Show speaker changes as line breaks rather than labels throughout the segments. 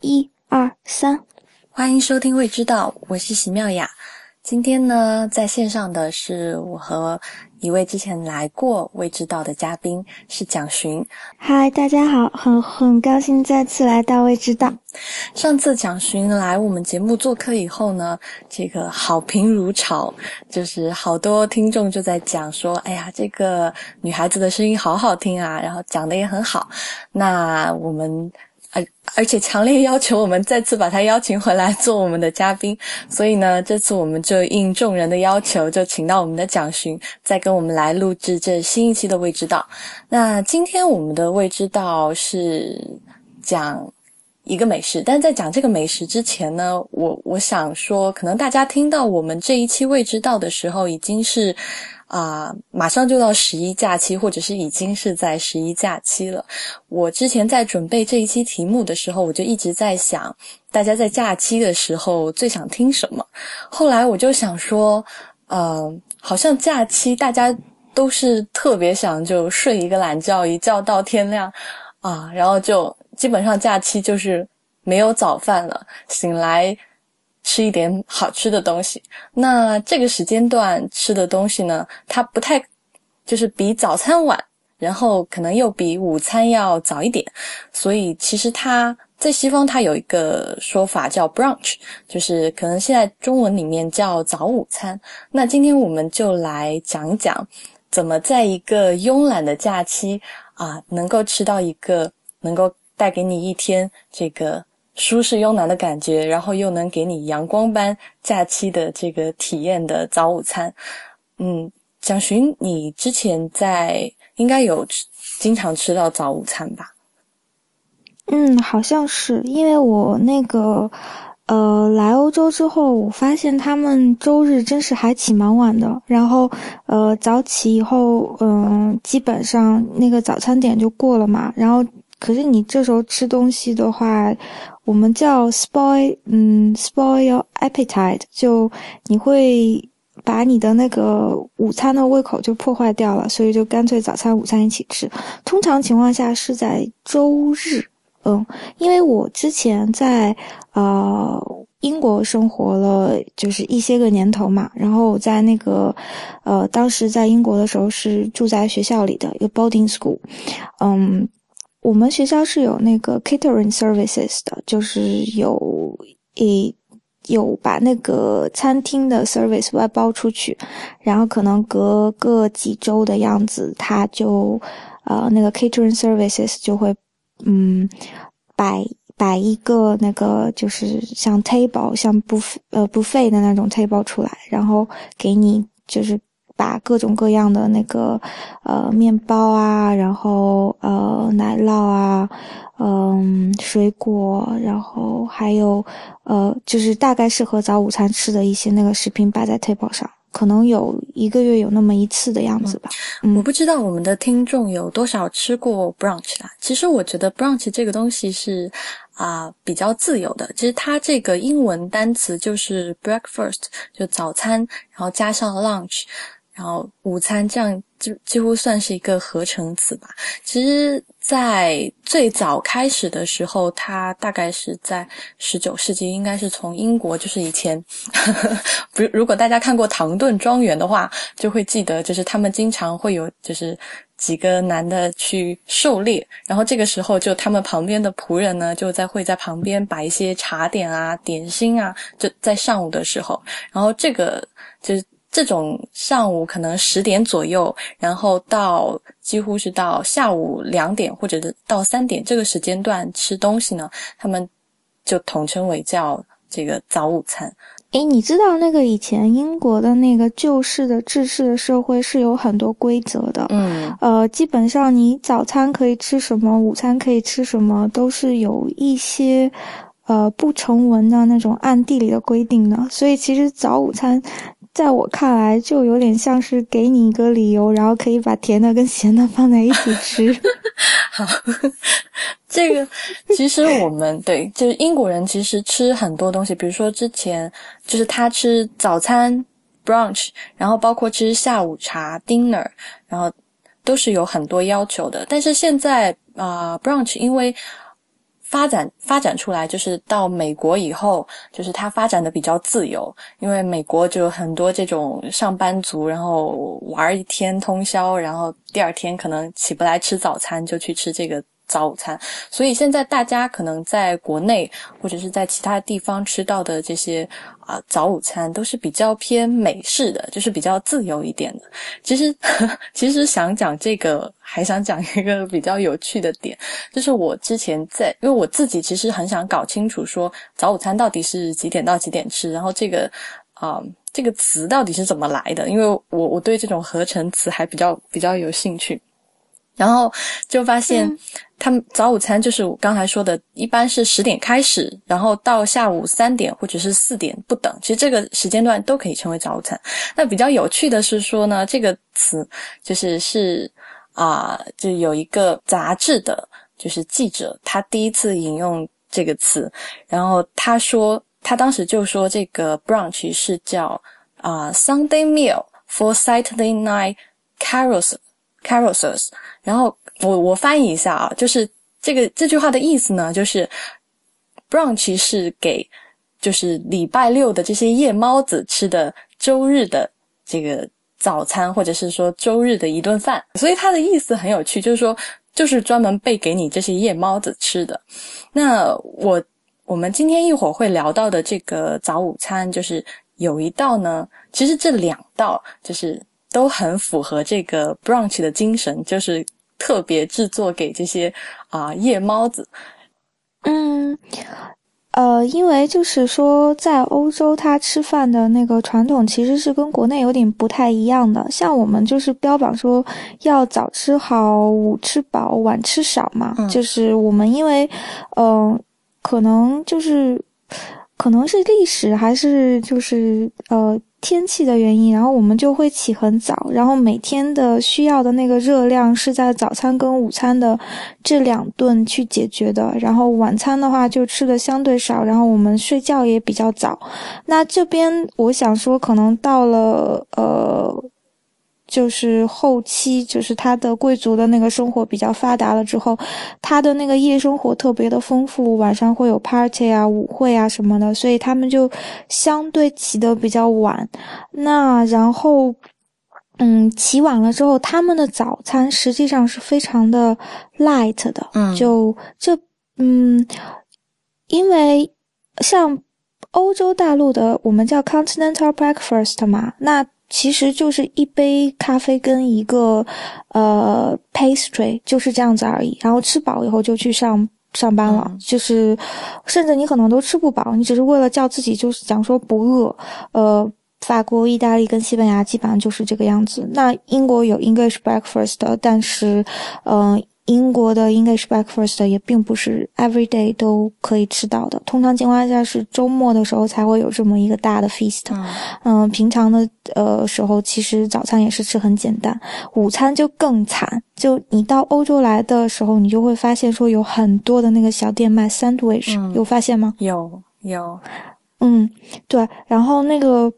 一二三，
欢迎收听《未知道》，我是席妙雅。今天呢，在线上的是我和一位之前来过《未知道》的嘉宾，是蒋勋。
嗨，大家好，很很高兴再次来到《未知道》。
上次蒋勋来我们节目做客以后呢，这个好评如潮，就是好多听众就在讲说：“哎呀，这个女孩子的声音好好听啊，然后讲的也很好。”那我们。而且强烈要求我们再次把他邀请回来做我们的嘉宾，所以呢，这次我们就应众人的要求，就请到我们的蒋勋，再跟我们来录制这新一期的未知道。那今天我们的未知道是讲一个美食，但在讲这个美食之前呢，我我想说，可能大家听到我们这一期未知道的时候，已经是。啊，马上就到十一假期，或者是已经是在十一假期了。我之前在准备这一期题目的时候，我就一直在想，大家在假期的时候最想听什么。后来我就想说，呃，好像假期大家都是特别想就睡一个懒觉，一觉到天亮啊，然后就基本上假期就是没有早饭了，醒来。吃一点好吃的东西，那这个时间段吃的东西呢，它不太，就是比早餐晚，然后可能又比午餐要早一点，所以其实它在西方它有一个说法叫 brunch，就是可能现在中文里面叫早午餐。那今天我们就来讲讲，怎么在一个慵懒的假期啊，能够吃到一个能够带给你一天这个。舒适慵懒的感觉，然后又能给你阳光般假期的这个体验的早午餐。嗯，蒋寻，你之前在应该有经常吃到早午餐吧？
嗯，好像是，因为我那个呃来欧洲之后，我发现他们周日真是还起蛮晚的，然后呃早起以后，嗯，基本上那个早餐点就过了嘛，然后可是你这时候吃东西的话。我们叫 spoil，嗯，spoil your appetite，就你会把你的那个午餐的胃口就破坏掉了，所以就干脆早餐、午餐一起吃。通常情况下是在周日，嗯，因为我之前在呃英国生活了就是一些个年头嘛，然后我在那个呃当时在英国的时候是住在学校里的一个 boarding school，嗯。我们学校是有那个 catering services 的，就是有一有把那个餐厅的 service 外包出去，然后可能隔个几周的样子，他就呃那个 catering services 就会嗯摆摆一个那个就是像 table 像 buff 呃 buffet 的那种 table 出来，然后给你就是。把各种各样的那个，呃，面包啊，然后呃，奶酪啊，嗯，水果，然后还有呃，就是大概适合早午餐吃的一些那个食品摆在 table 上，可能有一个月有那么一次的样子吧。
我不知道我们的听众有多少吃过 brunch 啦。其实我觉得 brunch 这个东西是啊比较自由的。其实它这个英文单词就是 breakfast，就早餐，然后加上 lunch。然后午餐这样就几乎算是一个合成词吧。其实，在最早开始的时候，它大概是在十九世纪，应该是从英国，就是以前，不，如果大家看过《唐顿庄园》的话，就会记得，就是他们经常会有，就是几个男的去狩猎，然后这个时候就他们旁边的仆人呢，就在会在旁边摆一些茶点啊、点心啊，就在上午的时候，然后这个就是。这种上午可能十点左右，然后到几乎是到下午两点或者到三点这个时间段吃东西呢，他们就统称为叫这个早午餐。
诶，你知道那个以前英国的那个旧式的制式的社会是有很多规则的，
嗯，
呃，基本上你早餐可以吃什么，午餐可以吃什么，都是有一些呃不成文的那种暗地里的规定的，所以其实早午餐。在我看来，就有点像是给你一个理由，然后可以把甜的跟咸的放在一起吃。
好，这个其实我们对，就是英国人其实吃很多东西，比如说之前就是他吃早餐 brunch，然后包括吃下午茶 dinner，然后都是有很多要求的。但是现在啊，brunch 因为发展发展出来，就是到美国以后，就是它发展的比较自由，因为美国就很多这种上班族，然后玩一天通宵，然后第二天可能起不来吃早餐，就去吃这个。早午餐，所以现在大家可能在国内或者是在其他地方吃到的这些啊早午餐都是比较偏美式的，就是比较自由一点的。其实，其实想讲这个，还想讲一个比较有趣的点，就是我之前在，因为我自己其实很想搞清楚说早午餐到底是几点到几点吃，然后这个啊这个词到底是怎么来的，因为我我对这种合成词还比较比较有兴趣。然后就发现，他们早午餐就是我刚才说的，一般是十点开始，然后到下午三点或者是四点不等，其实这个时间段都可以称为早午餐。那比较有趣的是说呢，这个词就是是啊，就有一个杂志的，就是记者他第一次引用这个词，然后他说他当时就说这个 brunch 是叫啊 Sunday meal for Saturday night carousel。Carousels，然后我我翻译一下啊，就是这个这句话的意思呢，就是 brunch 是给就是礼拜六的这些夜猫子吃的周日的这个早餐，或者是说周日的一顿饭。所以它的意思很有趣，就是说就是专门备给你这些夜猫子吃的。那我我们今天一会儿会聊到的这个早午餐，就是有一道呢，其实这两道就是。都很符合这个 brunch 的精神，就是特别制作给这些啊夜猫子。
嗯，呃，因为就是说，在欧洲，他吃饭的那个传统其实是跟国内有点不太一样的。像我们就是标榜说要早吃好，午吃饱，晚吃少嘛。就是我们因为，嗯，可能就是可能是历史，还是就是呃。天气的原因，然后我们就会起很早，然后每天的需要的那个热量是在早餐跟午餐的这两顿去解决的，然后晚餐的话就吃的相对少，然后我们睡觉也比较早。那这边我想说，可能到了呃。就是后期，就是他的贵族的那个生活比较发达了之后，他的那个夜生活特别的丰富，晚上会有 party 啊、舞会啊什么的，所以他们就相对起的比较晚。那然后，嗯，起晚了之后，他们的早餐实际上是非常的 light 的。嗯，就这，嗯，因为像欧洲大陆的，我们叫 continental breakfast 嘛，那。其实就是一杯咖啡跟一个呃 pastry，就是这样子而已。然后吃饱以后就去上上班了，就是甚至你可能都吃不饱，你只是为了叫自己就是讲说不饿。呃，法国、意大利跟西班牙基本上就是这个样子。那英国有 English breakfast，但是嗯。英国的 English breakfast 也并不是 every day 都可以吃到的，通常情况下是周末的时候才会有这么一个大的 feast。嗯，平常的呃时候，其实早餐也是吃很简单，午餐就更惨。就你到欧洲来的时候，你就会发现说有很多的那个小店卖 sandwich，有发现吗？
有有，
嗯，对，然后那个。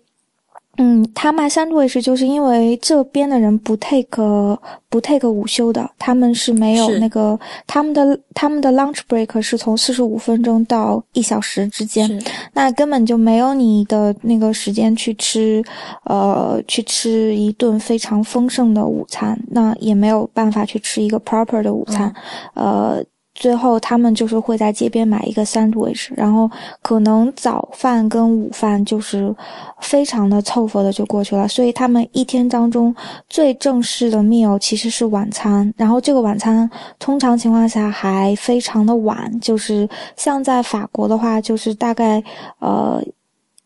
嗯，他卖三位是就是因为这边的人不 take 不 take 午休的，他们是没有那个他们的他们的 lunch break 是从四十五分钟到一小时之间，那根本就没有你的那个时间去吃，呃，去吃一顿非常丰盛的午餐，那也没有办法去吃一个 proper 的午餐，呃。最后，他们就是会在街边买一个 sandwich，然后可能早饭跟午饭就是非常的凑合的就过去了。所以他们一天当中最正式的 meal 其实是晚餐，然后这个晚餐通常情况下还非常的晚，就是像在法国的话，就是大概呃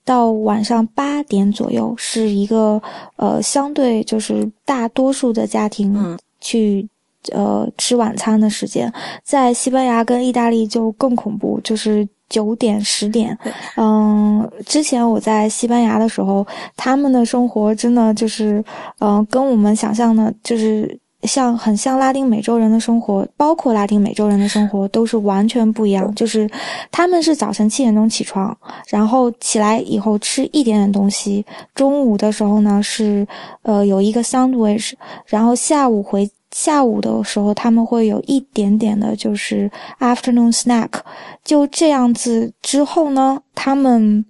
到晚上八点左右是一个呃相对就是大多数的家庭去。呃，吃晚餐的时间，在西班牙跟意大利就更恐怖，就是九点十点。嗯，之前我在西班牙的时候，他们的生活真的就是，嗯，跟我们想象的，就是像很像拉丁美洲人的生活，包括拉丁美洲人的生活都是完全不一样。就是他们是早晨七点钟起床，然后起来以后吃一点点东西，中午的时候呢是呃有一个 sandwich，然后下午回。下午的时候他们会有一点点的，就是 afternoon snack，就这样子之后呢，他们。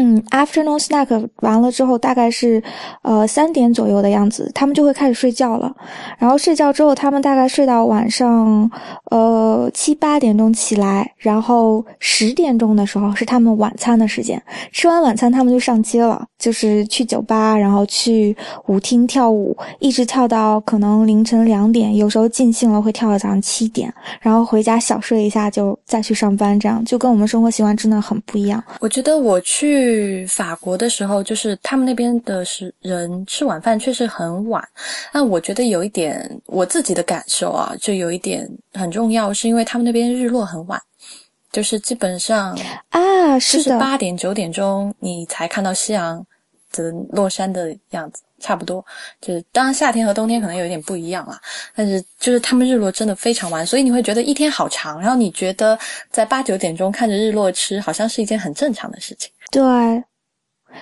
嗯，afternoon snack 完了之后，大概是，呃三点左右的样子，他们就会开始睡觉了。然后睡觉之后，他们大概睡到晚上，呃七八点钟起来，然后十点钟的时候是他们晚餐的时间。吃完晚餐，他们就上街了，就是去酒吧，然后去舞厅跳舞，一直跳到可能凌晨两点，有时候尽兴了会跳到早上七点，然后回家小睡一下就再去上班，这样就跟我们生活习惯真的很不一样。
我觉得我去。去法国的时候，就是他们那边的是人吃晚饭确实很晚。那我觉得有一点我自己的感受啊，就有一点很重要，是因为他们那边日落很晚，就是基本上
啊，是
八点九点钟你才看到夕阳的落山的样子。差不多，就是当然夏天和冬天可能有一点不一样啦，但是就是他们日落真的非常晚，所以你会觉得一天好长，然后你觉得在八九点钟看着日落吃，好像是一件很正常的事情。
对，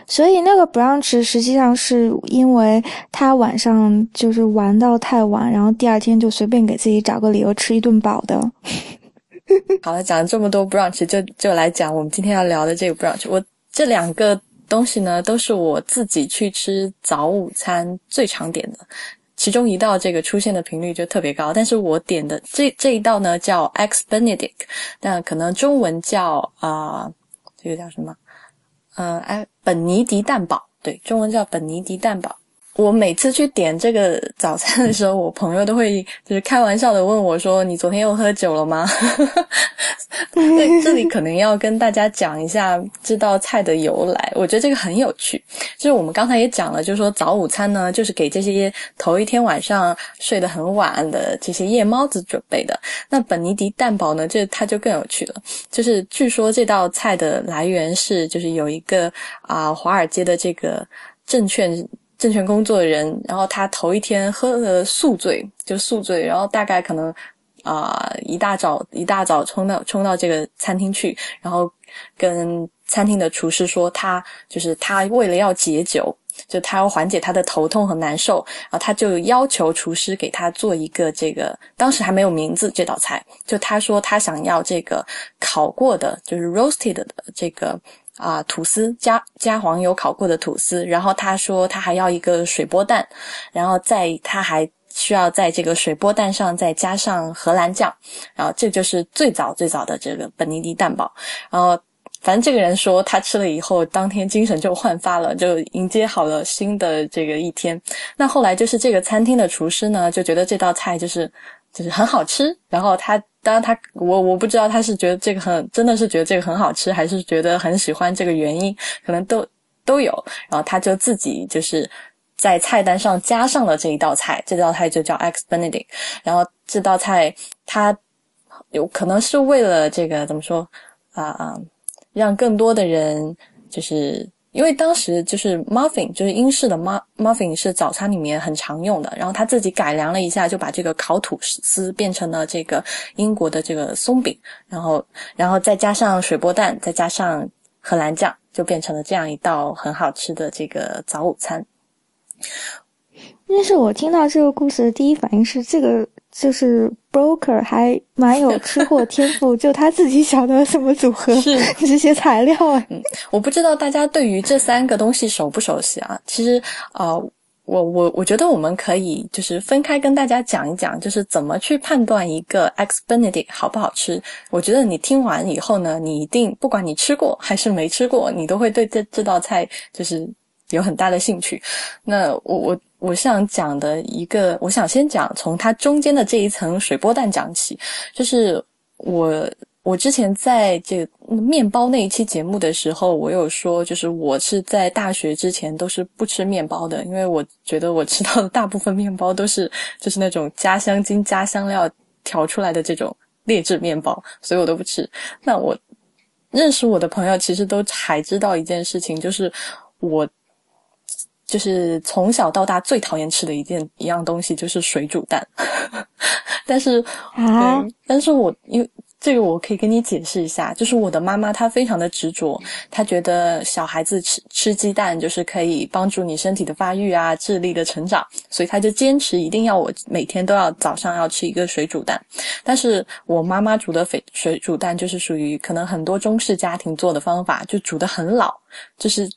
所以那个 brunch 实际上是因为他晚上就是玩到太晚，然后第二天就随便给自己找个理由吃一顿饱的。
好了，讲了这么多 brunch，就就来讲我们今天要聊的这个 brunch，我这两个。东西呢，都是我自己去吃早午餐最常点的，其中一道这个出现的频率就特别高。但是我点的这这一道呢，叫 X Benedict，但可能中文叫啊，这个叫什么？嗯，哎，本尼迪蛋堡，对，中文叫本尼迪蛋堡。我每次去点这个早餐的时候，我朋友都会就是开玩笑的问我说：“你昨天又喝酒了吗？” 对，这里可能要跟大家讲一下这道菜的由来。我觉得这个很有趣，就是我们刚才也讲了，就是说早午餐呢，就是给这些头一天晚上睡得很晚的这些夜猫子准备的。那本尼迪蛋堡呢，这它就更有趣了，就是据说这道菜的来源是，就是有一个啊华尔街的这个证券。证券工作的人，然后他头一天喝了宿醉，就宿醉，然后大概可能啊一大早一大早冲到冲到这个餐厅去，然后跟餐厅的厨师说，他就是他为了要解酒，就他要缓解他的头痛和难受，然后他就要求厨师给他做一个这个当时还没有名字这道菜，就他说他想要这个烤过的，就是 roasted 的这个。啊，吐司加加黄油烤过的吐司，然后他说他还要一个水波蛋，然后在他还需要在这个水波蛋上再加上荷兰酱，然后这就是最早最早的这个本尼迪蛋堡。然后反正这个人说他吃了以后，当天精神就焕发了，就迎接好了新的这个一天。那后来就是这个餐厅的厨师呢，就觉得这道菜就是就是很好吃，然后他。当然，他我我不知道他是觉得这个很真的是觉得这个很好吃，还是觉得很喜欢这个原因，可能都都有。然后他就自己就是在菜单上加上了这一道菜，这道菜就叫 X Benedict。然后这道菜他有可能是为了这个怎么说啊啊，让更多的人就是。因为当时就是 muffin，就是英式的 muffin 是早餐里面很常用的，然后他自己改良了一下，就把这个烤吐司变成了这个英国的这个松饼，然后然后再加上水波蛋，再加上荷兰酱，就变成了这样一道很好吃的这个早午餐。
但是我听到这个故事的第一反应是这个。就是 broker 还蛮有吃货天赋，就他自己晓得什么组合是 这些材料啊。
嗯，我不知道大家对于这三个东西熟不熟悉啊？其实啊，我我我觉得我们可以就是分开跟大家讲一讲，就是怎么去判断一个 X Benedict 好不好吃。我觉得你听完以后呢，你一定不管你吃过还是没吃过，你都会对这这道菜就是有很大的兴趣。那我我。我想讲的一个，我想先讲从它中间的这一层水波蛋讲起。就是我我之前在这个面包那一期节目的时候，我有说，就是我是在大学之前都是不吃面包的，因为我觉得我吃到的大部分面包都是就是那种加香精、加香料调出来的这种劣质面包，所以我都不吃。那我认识我的朋友其实都还知道一件事情，就是我。就是从小到大最讨厌吃的一件一样东西就是水煮蛋，但是
啊，
但是我因为这个我可以跟你解释一下，就是我的妈妈她非常的执着，她觉得小孩子吃吃鸡蛋就是可以帮助你身体的发育啊、智力的成长，所以她就坚持一定要我每天都要早上要吃一个水煮蛋。但是我妈妈煮的水水煮蛋就是属于可能很多中式家庭做的方法，就煮的很老，就是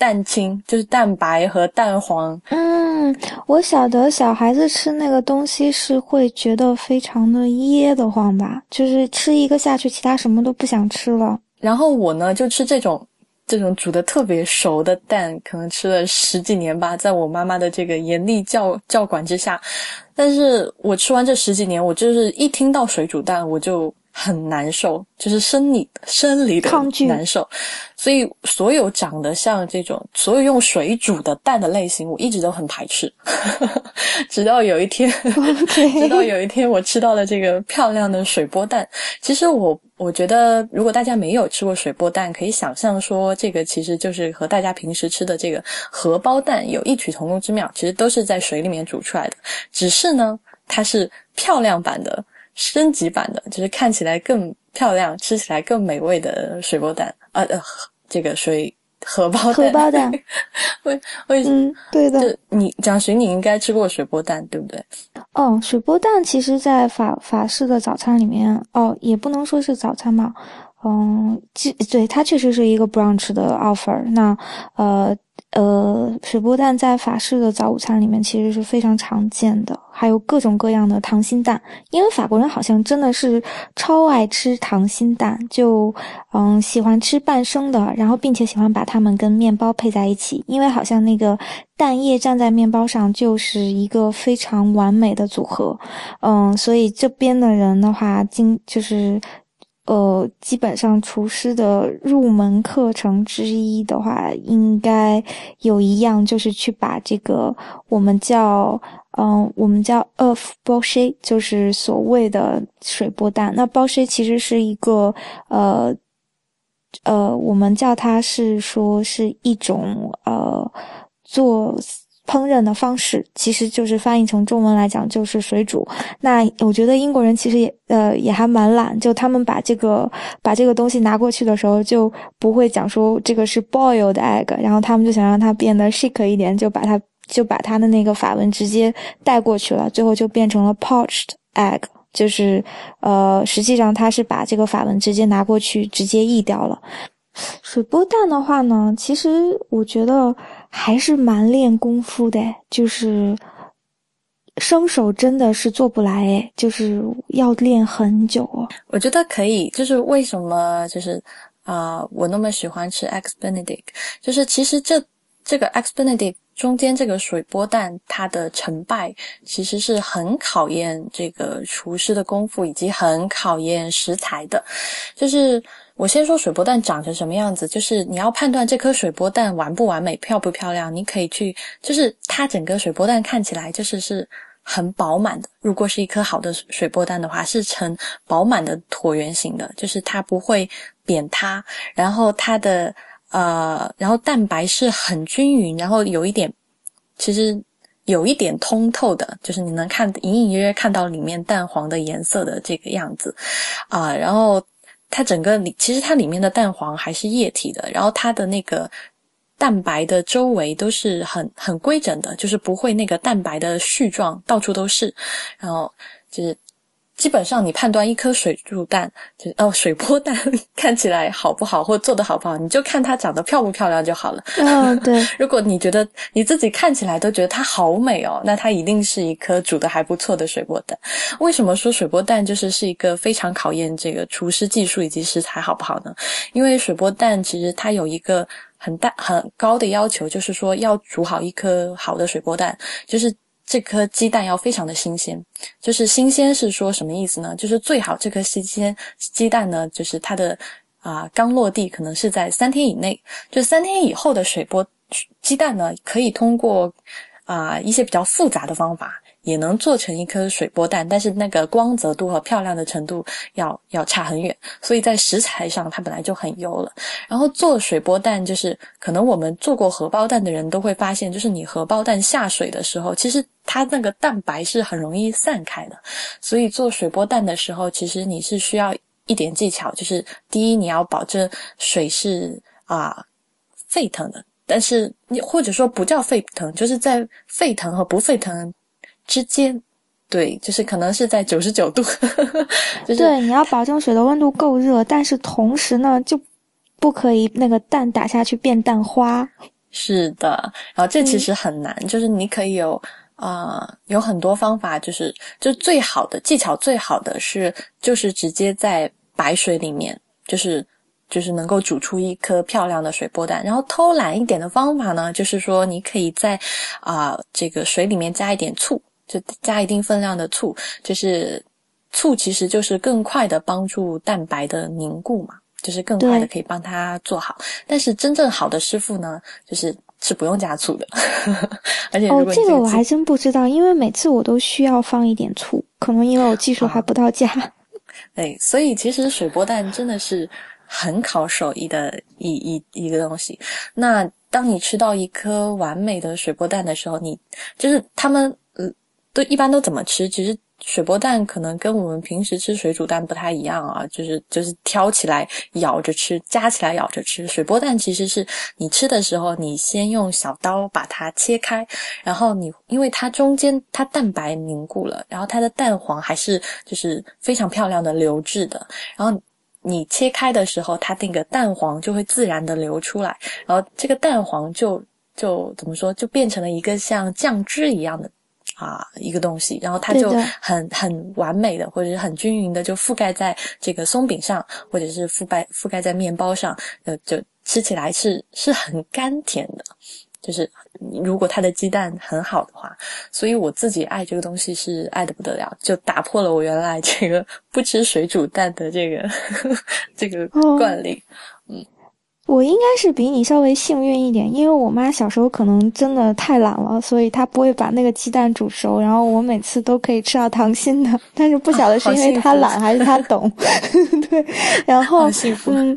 蛋清，就是蛋白和蛋黄。
嗯，我晓得小孩子吃那个东西是会觉得非常的噎得慌吧，就是吃一个下去，其他什么都不想吃了。
然后我呢就吃这种这种煮的特别熟的蛋，可能吃了十几年吧，在我妈妈的这个严厉教教管之下，但是我吃完这十几年，我就是一听到水煮蛋我就。很难受，就是生理生理的难受，所以所有长得像这种所有用水煮的蛋的类型，我一直都很排斥。直到有一天，直到有一天我吃到了这个漂亮的水波蛋。其实我我觉得，如果大家没有吃过水波蛋，可以想象说，这个其实就是和大家平时吃的这个荷包蛋有异曲同工之妙。其实都是在水里面煮出来的，只是呢，它是漂亮版的。升级版的，就是看起来更漂亮、吃起来更美味的水波蛋，呃呃，这个水荷包蛋。
荷包蛋，
为为
嗯，对的。
你蒋寻，你应该吃过水波蛋，对不对？
哦，水波蛋其实，在法法式的早餐里面，哦，也不能说是早餐吧，嗯，这对它确实是一个 brunch 的 offer。那呃。呃，水波蛋在法式的早午餐里面其实是非常常见的，还有各种各样的溏心蛋，因为法国人好像真的是超爱吃溏心蛋，就嗯喜欢吃半生的，然后并且喜欢把它们跟面包配在一起，因为好像那个蛋液蘸在面包上就是一个非常完美的组合，嗯，所以这边的人的话，经就是。呃，基本上厨师的入门课程之一的话，应该有一样就是去把这个我们叫嗯，我们叫 earth b o s h 就是所谓的水波蛋。那 b o s h 其实是一个呃呃，我们叫它是说是一种呃做。烹饪的方式其实就是翻译成中文来讲就是水煮。那我觉得英国人其实也呃也还蛮懒，就他们把这个把这个东西拿过去的时候就不会讲说这个是 boiled egg，然后他们就想让它变得 shake 一点，就把它就把它的那个法文直接带过去了，最后就变成了 poached egg，就是呃实际上它是把这个法文直接拿过去直接译掉了。水波蛋的话呢，其实我觉得。还是蛮练功夫的，就是生手真的是做不来，就是要练很久哦。
我觉得可以，就是为什么就是啊，我那么喜欢吃 X Benedict，就是其实这这个 X Benedict 中间这个水波蛋，它的成败其实是很考验这个厨师的功夫，以及很考验食材的，就是。我先说水波蛋长成什么样子，就是你要判断这颗水波蛋完不完美、漂不漂亮，你可以去，就是它整个水波蛋看起来就是是很饱满的。如果是一颗好的水波蛋的话，是呈饱满的椭圆形的，就是它不会扁塌。然后它的呃，然后蛋白是很均匀，然后有一点，其实有一点通透的，就是你能看隐隐约约看到里面蛋黄的颜色的这个样子啊，然后。它整个里其实它里面的蛋黄还是液体的，然后它的那个蛋白的周围都是很很规整的，就是不会那个蛋白的絮状到处都是，然后就是。基本上，你判断一颗水煮蛋，就哦水波蛋 看起来好不好，或做的好不好，你就看它长得漂不漂亮就好了。
嗯，对。
如果你觉得你自己看起来都觉得它好美哦，那它一定是一颗煮的还不错的水波蛋。为什么说水波蛋就是是一个非常考验这个厨师技术以及食材好不好呢？因为水波蛋其实它有一个很大很高的要求，就是说要煮好一颗好的水波蛋，就是。这颗鸡蛋要非常的新鲜，就是新鲜是说什么意思呢？就是最好这颗新鲜鸡蛋呢，就是它的啊刚落地，可能是在三天以内。就三天以后的水波鸡蛋呢，可以通过啊一些比较复杂的方法。也能做成一颗水波蛋，但是那个光泽度和漂亮的程度要要差很远，所以在食材上它本来就很优了。然后做水波蛋，就是可能我们做过荷包蛋的人都会发现，就是你荷包蛋下水的时候，其实它那个蛋白是很容易散开的，所以做水波蛋的时候，其实你是需要一点技巧，就是第一你要保证水是啊沸腾的，但是你或者说不叫沸腾，就是在沸腾和不沸腾之间。对，就是可能是在九十九度，就是
对，你要保证水的温度够热，但是同时呢，就不可以那个蛋打下去变蛋花。
是的，然后这其实很难，就是你可以有啊，有很多方法，就是就最好的技巧，最好的是就是直接在白水里面，就是就是能够煮出一颗漂亮的水波蛋。然后偷懒一点的方法呢，就是说你可以在啊这个水里面加一点醋。就加一定分量的醋，就是醋其实就是更快的帮助蛋白的凝固嘛，就是更快的可以帮它做好。但是真正好的师傅呢，就是是不用加醋的。而且哦，
这个我还真不知道，因为每次我都需要放一点醋，可能因为我技术还不到家。
对，所以其实水波蛋真的是很考手艺的一一一个东西。那当你吃到一颗完美的水波蛋的时候，你就是他们。都一般都怎么吃？其实水波蛋可能跟我们平时吃水煮蛋不太一样啊，就是就是挑起来咬着吃，夹起来咬着吃。水波蛋其实是你吃的时候，你先用小刀把它切开，然后你因为它中间它蛋白凝固了，然后它的蛋黄还是就是非常漂亮的流质的，然后你切开的时候，它那个蛋黄就会自然的流出来，然后这个蛋黄就就怎么说，就变成了一个像酱汁一样的。啊，一个东西，然后它就很很完美的，或者是很均匀的，就覆盖在这个松饼上，或者是覆盖覆盖在面包上，呃，就吃起来是是很甘甜的。就是如果它的鸡蛋很好的话，所以我自己爱这个东西是爱的不得了，就打破了我原来这个不吃水煮蛋的这个 这个惯例。
我应该是比你稍微幸运一点，因为我妈小时候可能真的太懒了，所以她不会把那个鸡蛋煮熟，然后我每次都可以吃到糖心的。但是不晓得是因为她懒还是她懂，对。然后嗯，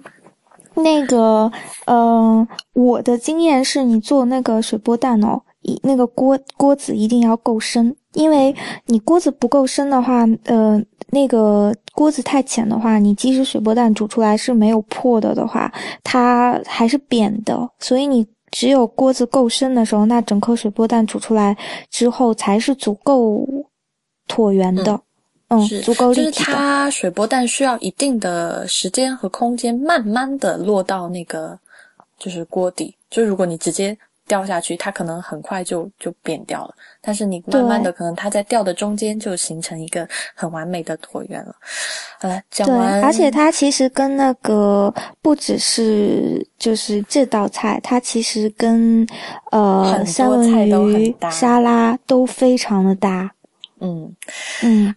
那个嗯，我的经验是你做那个水波蛋哦，一那个锅锅子一定要够深，因为你锅子不够深的话，呃。那个锅子太浅的话，你即使水波蛋煮出来是没有破的的话，它还是扁的。所以你只有锅子够深的时候，那整颗水波蛋煮出来之后才是足够椭圆的，嗯，足够立体的。
就是它水波蛋需要一定的时间和空间，慢慢的落到那个就是锅底。就如果你直接。掉下去，它可能很快就就扁掉了。但是你慢慢的，可能它在掉的中间就形成一个很完美的椭圆了。好了，讲完。
而且它其实跟那个不只是就是这道菜，它其实跟呃三文鱼沙拉都非常的搭。
嗯
嗯，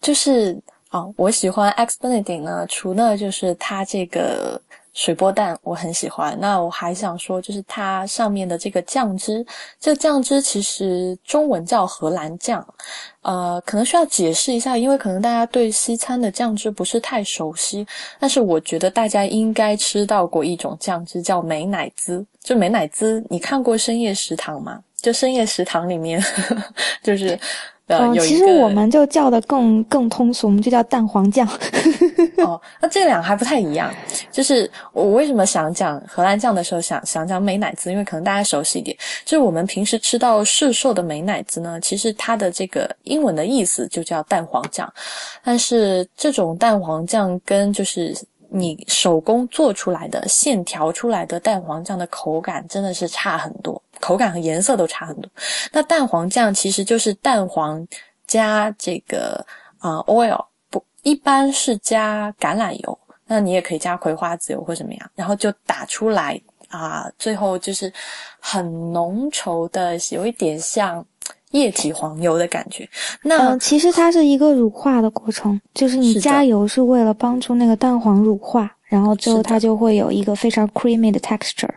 就是哦，我喜欢 X Benedict 呢，除了就是它这个。水波蛋我很喜欢，那我还想说，就是它上面的这个酱汁，这个酱汁其实中文叫荷兰酱，呃，可能需要解释一下，因为可能大家对西餐的酱汁不是太熟悉，但是我觉得大家应该吃到过一种酱汁叫美乃滋，就美乃滋，你看过深夜食堂吗？就深夜食堂里面，就是。
嗯，其实我们就叫的更更通俗，我们就叫蛋黄酱。
哦，那这两个还不太一样。就是我为什么想讲荷兰酱的时候，想想讲美乃滋，因为可能大家熟悉一点。就是我们平时吃到市售的美乃滋呢，其实它的这个英文的意思就叫蛋黄酱，但是这种蛋黄酱跟就是你手工做出来的线条出来的蛋黄酱的口感真的是差很多。口感和颜色都差很多。那蛋黄酱其实就是蛋黄加这个啊 oil，不一般是加橄榄油，那你也可以加葵花籽油或怎么样，然后就打出来啊，最后就是很浓稠的，有一点像液体黄油的感觉。那
其实它是一个乳化的过程，就是你加油是为了帮助那个蛋黄乳化，然后最后它就会有一个非常 creamy 的 texture。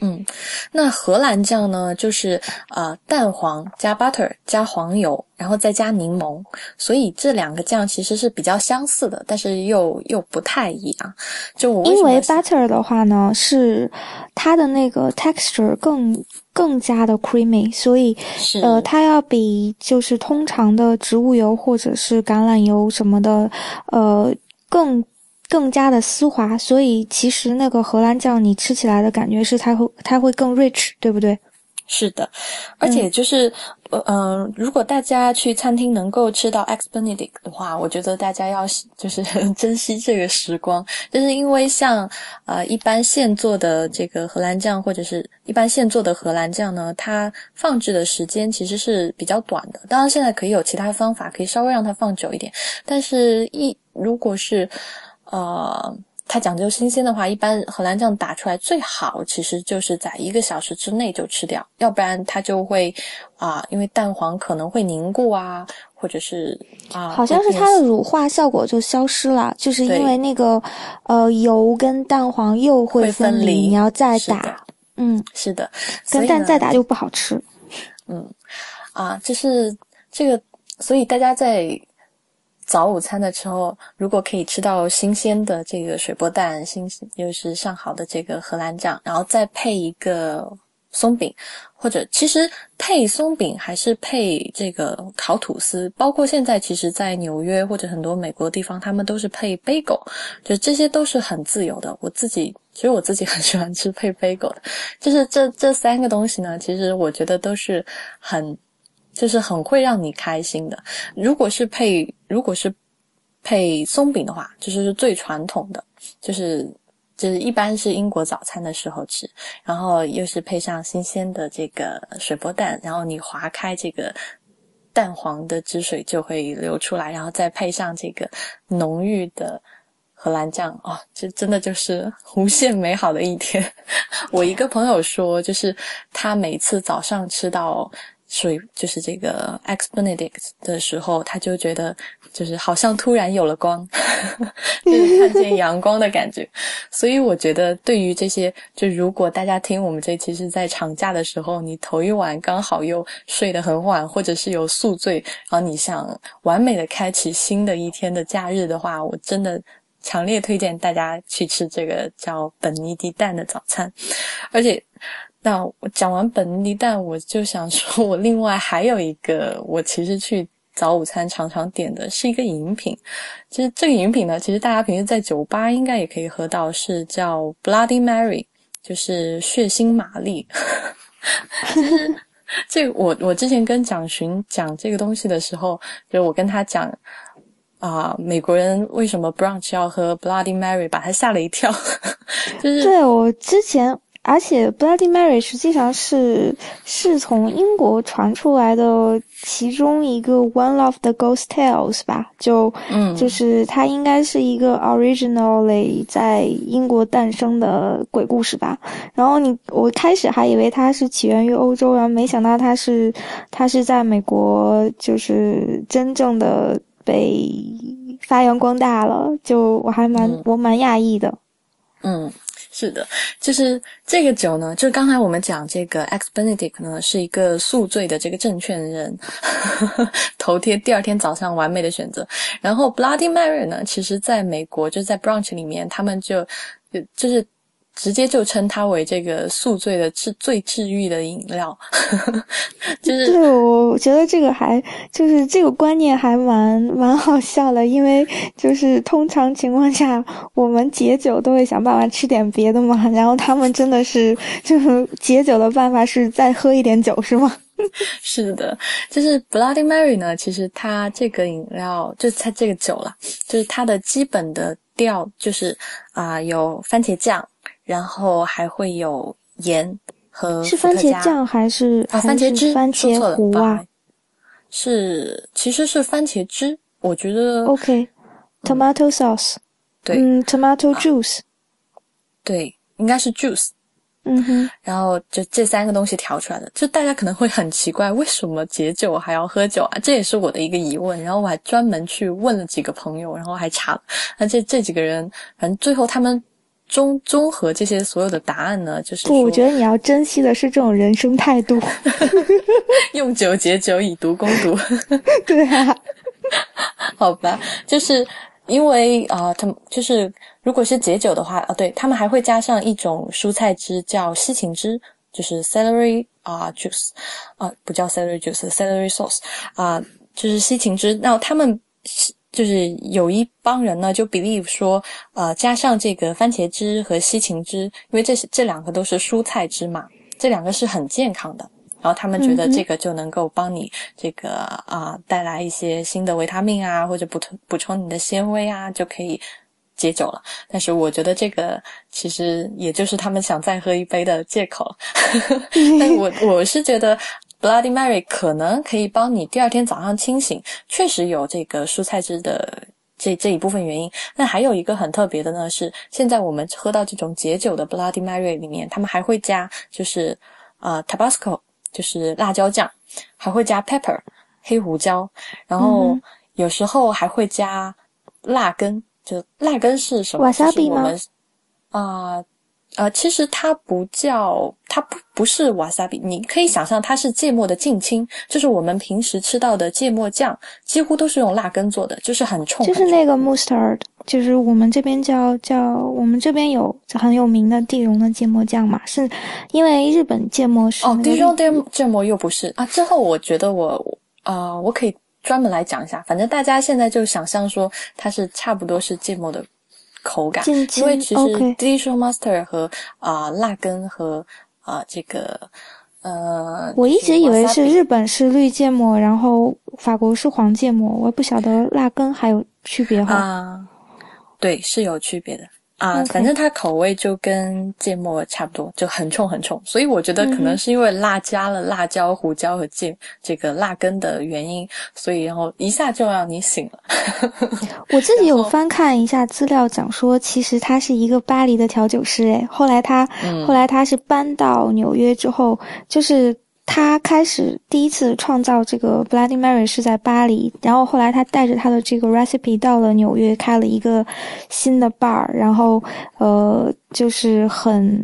嗯，那荷兰酱呢？就是呃，蛋黄加 butter 加黄油，然后再加柠檬，所以这两个酱其实是比较相似的，但是又又不太一样。就我
因为 butter 的话呢，是它的那个 texture 更更加的 creamy，所以呃，它要比就是通常的植物油或者是橄榄油什么的，呃，更。更加的丝滑，所以其实那个荷兰酱你吃起来的感觉是它会它会更 rich，对不对？
是的，而且就是，呃呃，如果大家去餐厅能够吃到 Ex Benedict 的话，我觉得大家要就是 珍惜这个时光，就是因为像呃一般现做的这个荷兰酱，或者是一般现做的荷兰酱呢，它放置的时间其实是比较短的。当然，现在可以有其他方法，可以稍微让它放久一点，但是一如果是呃。它讲究新鲜的话，一般荷兰酱打出来最好，其实就是在一个小时之内就吃掉，要不然它就会啊，因为蛋黄可能会凝固啊，或者是啊，
好像是它的乳化效果就消失了，就是因为那个呃油跟蛋黄又会
分
离，你要再打，嗯，
是的，
跟蛋再打就不好吃，
嗯，啊，就是这个，所以大家在。早午餐的时候，如果可以吃到新鲜的这个水波蛋，新又是上好的这个荷兰酱，然后再配一个松饼，或者其实配松饼还是配这个烤吐司，包括现在其实，在纽约或者很多美国地方，他们都是配 bagel，就这些都是很自由的。我自己其实我自己很喜欢吃配 bagel 的，就是这这三个东西呢，其实我觉得都是很。就是很会让你开心的。如果是配，如果是配松饼的话，就是最传统的，就是就是一般是英国早餐的时候吃，然后又是配上新鲜的这个水波蛋，然后你划开这个蛋黄的汁水就会流出来，然后再配上这个浓郁的荷兰酱，哦，这真的就是无限美好的一天。我一个朋友说，就是他每次早上吃到。水就是这个 Ex Benedict 的时候，他就觉得就是好像突然有了光，就是看见阳光的感觉。所以我觉得，对于这些，就如果大家听我们这期是在长假的时候，你头一晚刚好又睡得很晚，或者是有宿醉，然后你想完美的开启新的一天的假日的话，我真的强烈推荐大家去吃这个叫本尼迪蛋的早餐，而且。那我讲完本尼蛋，我就想说，我另外还有一个，我其实去早午餐常常点的是一个饮品。其实这个饮品呢，其实大家平时在酒吧应该也可以喝到，是叫 Bloody Mary，就是血腥玛丽。这个我我之前跟蒋寻讲这个东西的时候，就我跟他讲啊，美国人为什么 brunch 要喝 Bloody Mary，把他吓了一跳。就是
对我之前。而且 Bloody Mary 实际上是是从英国传出来的其中一个 One of the Ghost Tales 吧，就
嗯，
就是它应该是一个 originally 在英国诞生的鬼故事吧。然后你我开始还以为它是起源于欧洲，然后没想到它是它是在美国，就是真正的被发扬光大了。就我还蛮我蛮讶异的，
嗯。是的，就是这个酒呢，就是刚才我们讲这个 X Benedict 呢，是一个宿醉的这个证券人，头天第二天早上完美的选择。然后 Bloody Mary 呢，其实在美国就在 Brunch 里面，他们就就就是。直接就称它为这个宿醉的治最治愈的饮料，就是
对我觉得这个还就是这个观念还蛮蛮好笑的，因为就是通常情况下我们解酒都会想办法吃点别的嘛，然后他们真的是就是解酒的办法是再喝一点酒是吗？
是的，就是 Bloody Mary 呢，其实它这个饮料就是它这个酒了，就是它的基本的调就是啊有番茄酱。然后还会有盐和
是番茄酱还是
啊番茄汁？
番茄糊啊？
是其实是番茄汁，我觉得
OK，tomato sauce，
对，
嗯，tomato juice，
对，应该是 juice，
嗯哼，
然后就这三个东西调出来的，就大家可能会很奇怪，为什么解酒还要喝酒啊？这也是我的一个疑问。然后我还专门去问了几个朋友，然后还查了，那这这几个人，反正最后他们。综综合这些所有的答案呢，就是
不，我觉得你要珍惜的是这种人生态度。
用酒解酒，以毒攻毒。
对啊，
好吧，就是因为啊，他们就是如果是解酒的话啊，对他们还会加上一种蔬菜汁，叫西芹汁，就是 celery 啊 juice 啊，不叫 celery juice，celery sauce 啊，就是西芹汁。那他们就是有一帮人呢，就 believe 说，呃，加上这个番茄汁和西芹汁，因为这是这两个都是蔬菜汁嘛，这两个是很健康的。然后他们觉得这个就能够帮你这个啊带来一些新的维他命啊，或者补充补充你的纤维啊，就可以解酒了。但是我觉得这个其实也就是他们想再喝一杯的借口。但我我是觉得。Bloody Mary 可能可以帮你第二天早上清醒，确实有这个蔬菜汁的这这一部分原因。那还有一个很特别的呢，是现在我们喝到这种解酒的 Bloody Mary 里面，他们还会加就是呃 Tabasco，就是辣椒酱，还会加 Pepper 黑胡椒，然后有时候还会加辣根，就辣根是什么？
瓦萨比
吗？啊。呃，其实它不叫，它不不是瓦萨比，你可以想象它是芥末的近亲，就是我们平时吃到的芥末酱，几乎都是用辣根做的，就是很冲。
就是那个 mustard，就是我们这边叫叫，我们这边有很有名的地荣的芥末酱嘛，是因为日本芥末是。
哦，地荣芥芥末又不是啊。之后我觉得我啊，我可以专门来讲一下，反正大家现在就想象说它是差不多是芥末的。口感，因为其实 Dijon Master 和啊辣根和啊这个呃，
我一直以为是日本是绿芥末，然后法国是黄芥末，我也不晓得辣根还有区别哈。
啊，对，是有区别的。啊，反正它口味就跟芥末差不多，就很冲很冲，所以我觉得可能是因为辣加了辣椒、胡椒和芥这个辣根的原因，所以然后一下就让你醒了。
我自己有翻看一下资料，讲说其实他是一个巴黎的调酒师，诶，后来他后来他是搬到纽约之后，就是。他开始第一次创造这个 Bloody Mary 是在巴黎，然后后来他带着他的这个 recipe 到了纽约，开了一个新的 bar，然后呃，就是很，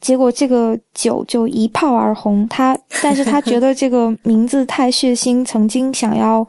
结果这个酒就一炮而红。他，但是他觉得这个名字太血腥，曾经想要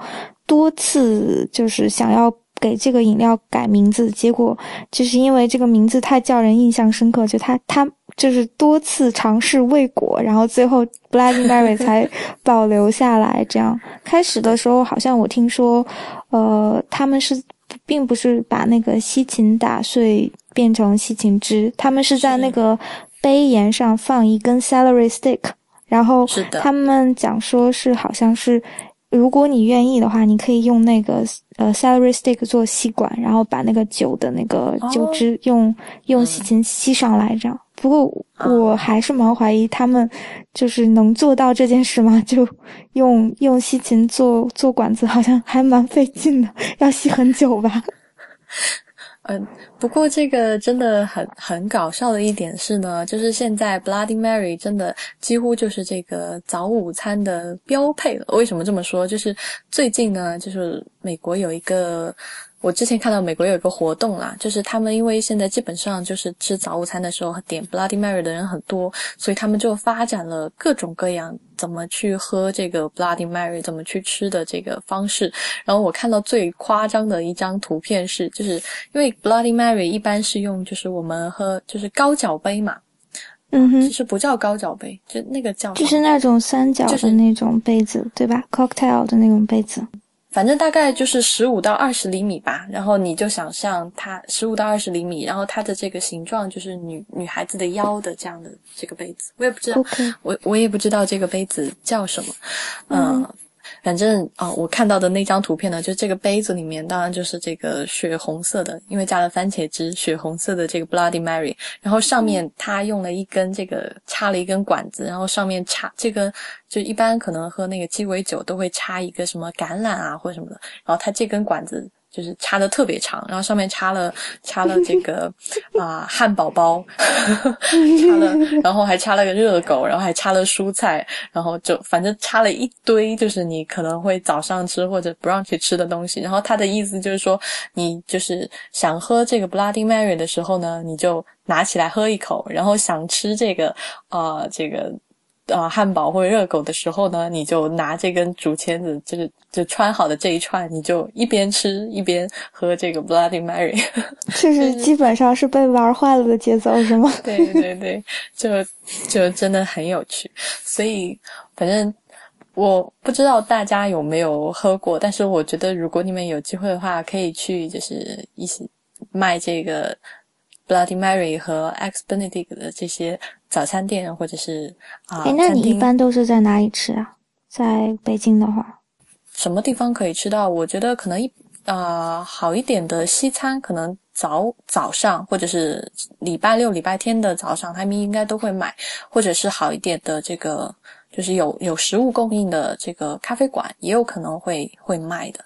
多次就是想要给这个饮料改名字，结果就是因为这个名字太叫人印象深刻，就他他。就是多次尝试未果，然后最后 Mary 才保留下来。这样开始的时候，好像我听说，呃，他们是并不是把那个西芹打碎变成西芹汁，他们是在那个杯沿上放一根 celery stick，然后他们讲说是好像是，如果你愿意的话，你可以用那个呃 celery stick 做吸管，然后把那个酒的那个酒汁用用西芹吸上来，这样。不过我还是蛮怀疑他们，就是能做到这件事吗？就用用西芹做做管子，好像还蛮费劲的，要吸很久吧。
嗯，不过这个真的很很搞笑的一点是呢，就是现在 Bloody Mary 真的几乎就是这个早午餐的标配了。为什么这么说？就是最近呢，就是美国有一个。我之前看到美国有一个活动啦，就是他们因为现在基本上就是吃早午餐的时候点 Bloody Mary 的人很多，所以他们就发展了各种各样怎么去喝这个 Bloody Mary，怎么去吃的这个方式。然后我看到最夸张的一张图片是，就是因为 Bloody Mary 一般是用就是我们喝就是高脚杯嘛，
嗯哼，
其实不叫高脚杯，就那个叫
就是那种三角的那种杯子，对吧？Cocktail 的那种杯子。
反正大概就是十五到二十厘米吧，然后你就想象它十五到二十厘米，然后它的这个形状就是女女孩子的腰的这样的这个杯子，我也不知道，我我也不知道这个杯子叫什么，嗯。反正啊，我看到的那张图片呢，就这个杯子里面，当然就是这个血红色的，因为加了番茄汁，血红色的这个 Bloody Mary。然后上面他用了一根这个插了一根管子，然后上面插这根，就一般可能喝那个鸡尾酒都会插一个什么橄榄啊或什么的，然后他这根管子。就是插的特别长，然后上面插了插了这个啊汉堡包，插了，然后还插了个热狗，然后还插了蔬菜，然后就反正插了一堆，就是你可能会早上吃或者不让去吃的东西。然后他的意思就是说，你就是想喝这个 Bloody Mary 的时候呢，你就拿起来喝一口，然后想吃这个啊这个。啊，汉堡或者热狗的时候呢，你就拿这根竹签子，就是就穿好的这一串，你就一边吃一边喝这个 Bloody Mary。
这是基本上是被玩坏了的节奏，是吗？
对对对，就就真的很有趣。所以反正我不知道大家有没有喝过，但是我觉得如果你们有机会的话，可以去就是一起卖这个 Bloody Mary 和 X Benedict 的这些早餐店或者是啊。
哎，那你一般都是在哪里吃啊？在北京的话，
什么地方可以吃到？我觉得可能一啊好一点的西餐，可能早早上或者是礼拜六、礼拜天的早上，他们应该都会买，或者是好一点的这个。就是有有食物供应的这个咖啡馆也有可能会会卖的，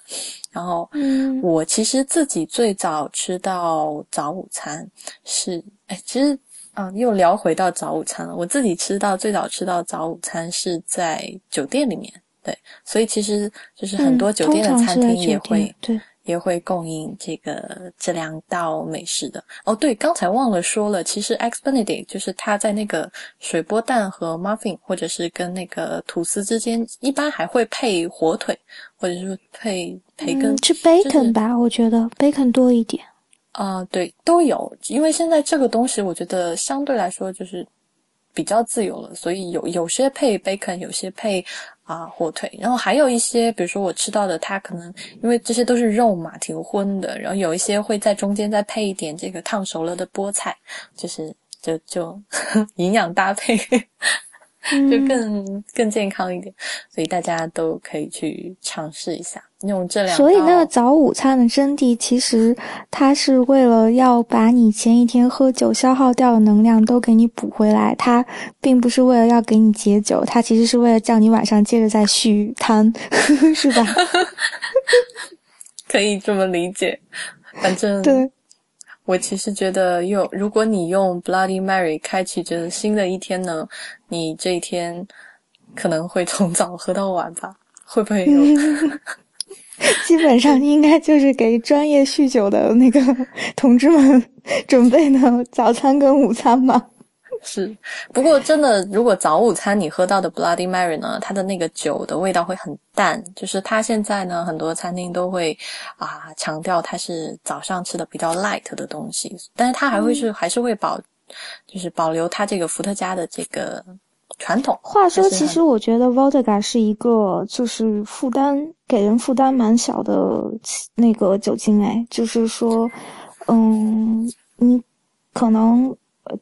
然后，嗯，我其实自己最早吃到早午餐是，哎，其实嗯，又聊回到早午餐了。我自己吃到最早吃到早午餐是在酒店里面，对，所以其实就是很多酒店的餐厅也会
对。
也会供应这个这两道美食的哦。对，刚才忘了说了，其实 X Benedict 就是它在那个水波蛋和 muffin 或者是跟那个吐司之间，一般还会配火腿，或者是配培根。
吃 bacon 吧，我觉得 bacon 多一点。
啊，对，都有。因为现在这个东西，我觉得相对来说就是比较自由了，所以有有些配 bacon，有些配。啊，火腿，然后还有一些，比如说我吃到的，它可能因为这些都是肉嘛，挺荤的，然后有一些会在中间再配一点这个烫熟了的菠菜，就是就就 营养搭配。就更更健康一点，所以大家都可以去尝试一下用这两。
所以那个早午餐的真谛，其实它是为了要把你前一天喝酒消耗掉的能量都给你补回来，它并不是为了要给你解酒，它其实是为了叫你晚上接着再续汤，是吧？
可以这么理解，反正
对。
我其实觉得，用如果你用 Bloody Mary 开启着新的一天呢，你这一天可能会从早喝到晚吧？会不会有？
基本上应该就是给专业酗酒的那个同志们准备的早餐跟午餐吧。
是，不过真的，如果早午餐你喝到的 Bloody Mary 呢，它的那个酒的味道会很淡。就是它现在呢，很多餐厅都会啊强调它是早上吃的比较 light 的东西，但是它还会是还是会保，就是保留它这个伏特加的这个传统。
话说，其实我觉得 Vodka 是一个就是负担给人负担蛮小的那个酒精哎，就是说，嗯，你可能。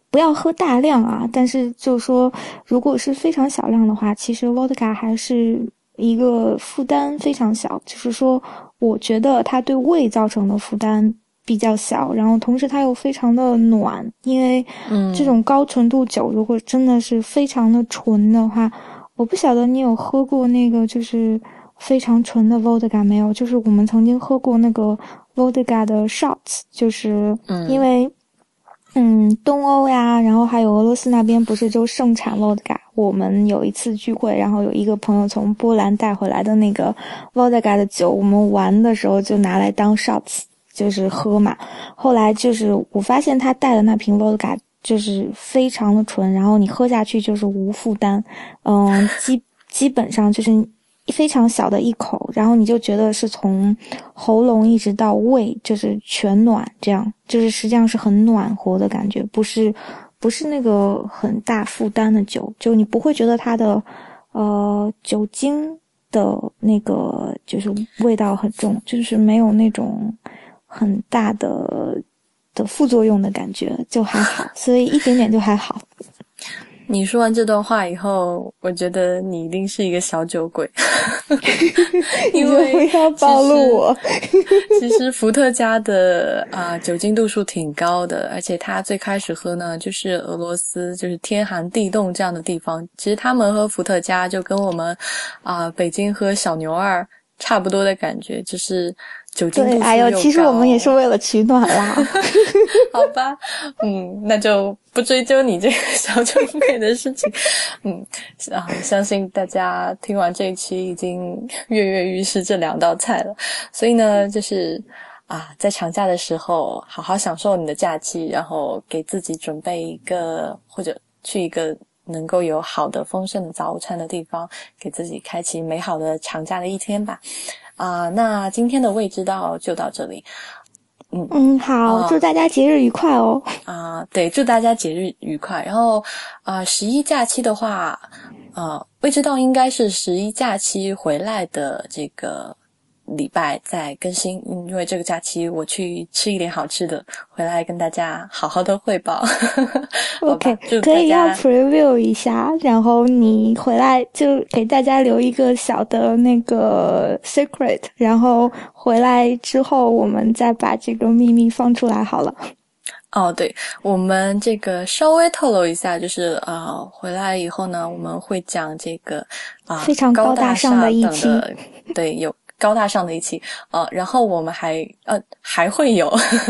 不要喝大量啊！但是就是说，如果是非常小量的话，其实 vodka 还是一个负担非常小。就是说，我觉得它对胃造成的负担比较小，然后同时它又非常的暖。因为这种高纯度酒，如果真的是非常的纯的话，我不晓得你有喝过那个就是非常纯的 vodka 没有？就是我们曾经喝过那个 vodka 的 shots，就是因为。嗯，嗯东欧呀，然后还有俄罗斯那边不是就盛产 vodka？我们有一次聚会，然后有一个朋友从波兰带回来的那个 vodka 的酒，我们玩的时候就拿来当 shots，就是喝嘛。后来就是我发现他带的那瓶 vodka 就是非常的纯，然后你喝下去就是无负担，嗯，基基本上就是。非常小的一口，然后你就觉得是从喉咙一直到胃，就是全暖，这样就是实际上是很暖和的感觉，不是不是那个很大负担的酒，就你不会觉得它的呃酒精的那个就是味道很重，就是没有那种很大的的副作用的感觉，就还好，所以一点点就还好。
你说完这段话以后，我觉得你一定是一个小酒鬼，因为
要暴露我。
其实伏特加的啊酒精度数挺高的，而且它最开始喝呢，就是俄罗斯，就是天寒地冻这样的地方。其实他们喝伏特加就跟我们啊北京喝小牛二差不多的感觉，就是。酒精度
哎呦，其实我们也是为了取暖啦。
好吧，嗯，那就不追究你这个 小酒鬼的事情。嗯，啊，相信大家听完这一期已经 跃跃欲试这两道菜了。所以呢，就是啊，在长假的时候好好享受你的假期，然后给自己准备一个或者去一个能够有好的丰盛的早午餐的地方，给自己开启美好的长假的一天吧。啊，那今天的未知道就到这里。
嗯嗯，好，祝大家节日愉快哦。
啊，对，祝大家节日愉快。然后啊，十一假期的话，呃，未知道应该是十一假期回来的这个。礼拜再更新，因为这个假期我去吃一点好吃的，回来跟大家好好的汇报。
OK，可以要 preview 一下，然后你回来就给大家留一个小的那个 secret，然后回来之后我们再把这个秘密放出来好了。
哦，对，我们这个稍微透露一下，就是啊，回来以后呢，我们会讲这个啊
非常高
大
上的一
期，对，有。高大上的一期，呃，然后我们还呃还会有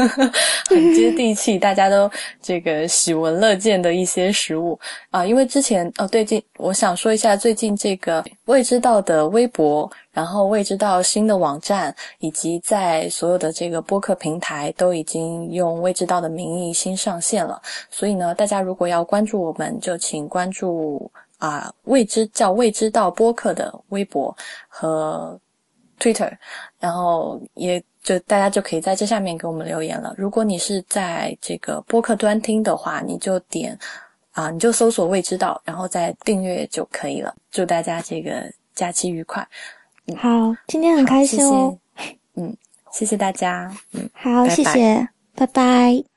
很接地气，大家都这个喜闻乐见的一些食物啊，因为之前哦，最近我想说一下最近这个未知道的微博，然后未知道新的网站，以及在所有的这个播客平台都已经用未知道的名义新上线了，所以呢，大家如果要关注我们，就请关注啊未知叫未知道播客的微博和。Twitter，然后也就大家就可以在这下面给我们留言了。如果你是在这个播客端听的话，你就点啊，你就搜索“未知道”，然后再订阅就可以了。祝大家这个假期愉快！
好，今天很开心哦。
嗯，谢谢大家。嗯，
好，谢谢，拜拜。